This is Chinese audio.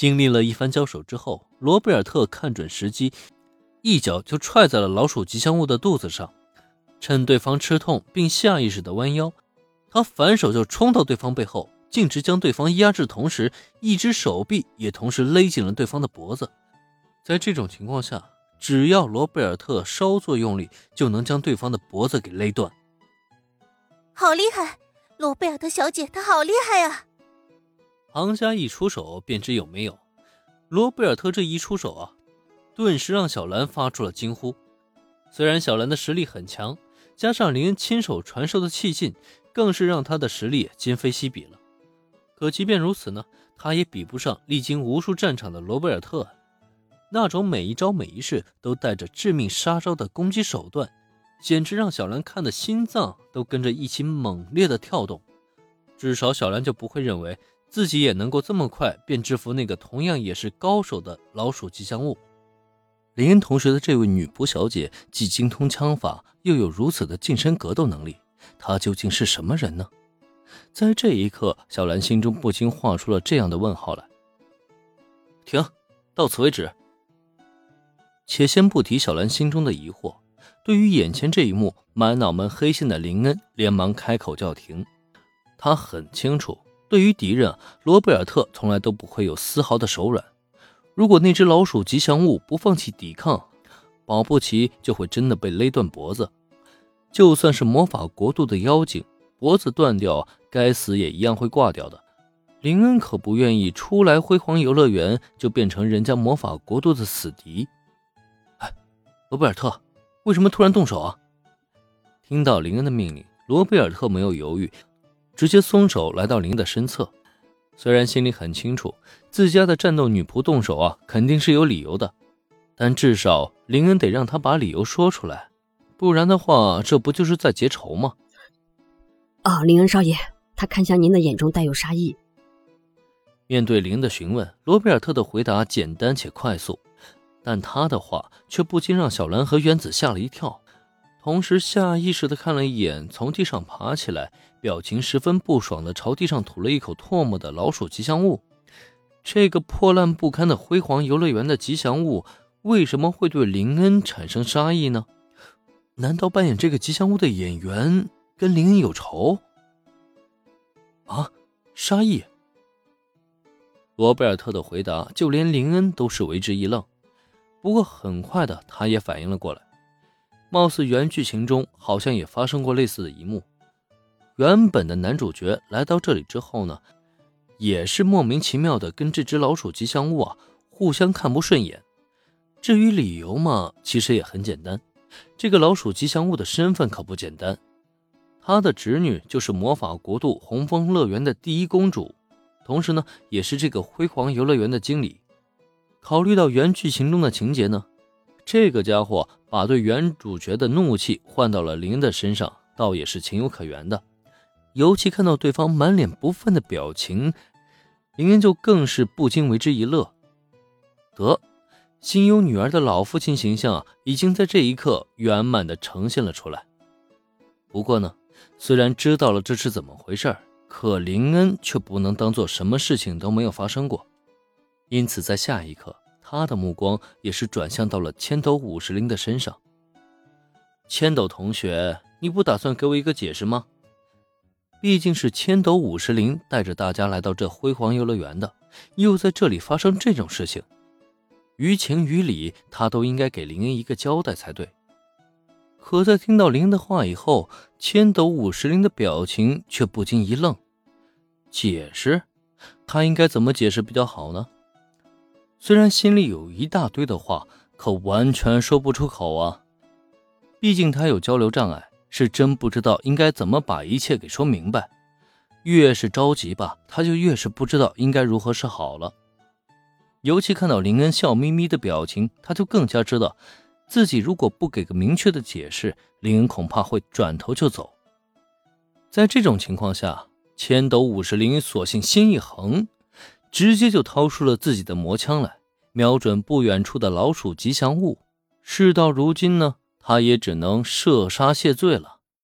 经历了一番交手之后，罗贝尔特看准时机，一脚就踹在了老鼠吉祥物的肚子上。趁对方吃痛并下意识的弯腰，他反手就冲到对方背后，径直将对方压制，同时一只手臂也同时勒紧了对方的脖子。在这种情况下，只要罗贝尔特稍作用力，就能将对方的脖子给勒断。好厉害，罗贝尔特小姐，她好厉害啊！行家一出手便知有没有。罗贝尔特这一出手啊，顿时让小兰发出了惊呼。虽然小兰的实力很强，加上林恩亲手传授的气劲，更是让她的实力今非昔比了。可即便如此呢，她也比不上历经无数战场的罗贝尔特。那种每一招每一式都带着致命杀招的攻击手段，简直让小兰看的心脏都跟着一起猛烈的跳动。至少小兰就不会认为自己也能够这么快便制服那个同样也是高手的老鼠吉祥物。林恩同学的这位女仆小姐既精通枪法，又有如此的近身格斗能力，她究竟是什么人呢？在这一刻，小兰心中不禁画出了这样的问号来。停，到此为止。且先不提小兰心中的疑惑，对于眼前这一幕，满脑门黑线的林恩连忙开口叫停。他很清楚，对于敌人罗贝尔特从来都不会有丝毫的手软。如果那只老鼠吉祥物不放弃抵抗，保不齐就会真的被勒断脖子。就算是魔法国度的妖精，脖子断掉，该死也一样会挂掉的。林恩可不愿意初来辉煌游乐园就变成人家魔法国度的死敌。哎罗贝尔特，为什么突然动手啊？听到林恩的命令，罗贝尔特没有犹豫，直接松手来到林的身侧。虽然心里很清楚自家的战斗女仆动手啊，肯定是有理由的，但至少林恩得让他把理由说出来，不然的话，这不就是在结仇吗？啊，林恩少爷，他看向您的眼中带有杀意。面对林的询问，罗贝尔特的回答简单且快速。但他的话却不禁让小兰和原子吓了一跳，同时下意识的看了一眼从地上爬起来、表情十分不爽的朝地上吐了一口唾沫的老鼠吉祥物。这个破烂不堪的辉煌游乐园的吉祥物，为什么会对林恩产生杀意呢？难道扮演这个吉祥物的演员跟林恩有仇？啊，杀意！罗贝尔特的回答，就连林恩都是为之一愣。不过很快的，他也反应了过来，貌似原剧情中好像也发生过类似的一幕。原本的男主角来到这里之后呢，也是莫名其妙的跟这只老鼠吉祥物啊互相看不顺眼。至于理由嘛，其实也很简单，这个老鼠吉祥物的身份可不简单，他的侄女就是魔法国度红枫乐园的第一公主，同时呢，也是这个辉煌游乐园的经理。考虑到原剧情中的情节呢，这个家伙把对原主角的怒气换到了林的身上，倒也是情有可原的。尤其看到对方满脸不忿的表情，林恩就更是不禁为之一乐。得，心有女儿的老父亲形象已经在这一刻圆满的呈现了出来。不过呢，虽然知道了这是怎么回事可林恩却不能当做什么事情都没有发生过。因此，在下一刻，他的目光也是转向到了千斗五十铃的身上。千斗同学，你不打算给我一个解释吗？毕竟是千斗五十铃带着大家来到这辉煌游乐园的，又在这里发生这种事情，于情于理，他都应该给林恩一个交代才对。可在听到林恩的话以后，千斗五十铃的表情却不禁一愣。解释？他应该怎么解释比较好呢？虽然心里有一大堆的话，可完全说不出口啊。毕竟他有交流障碍，是真不知道应该怎么把一切给说明白。越是着急吧，他就越是不知道应该如何是好了。尤其看到林恩笑眯眯的表情，他就更加知道，自己如果不给个明确的解释，林恩恐怕会转头就走。在这种情况下，千斗五十铃索性心一横。直接就掏出了自己的魔枪来，瞄准不远处的老鼠吉祥物。事到如今呢，他也只能射杀谢罪了。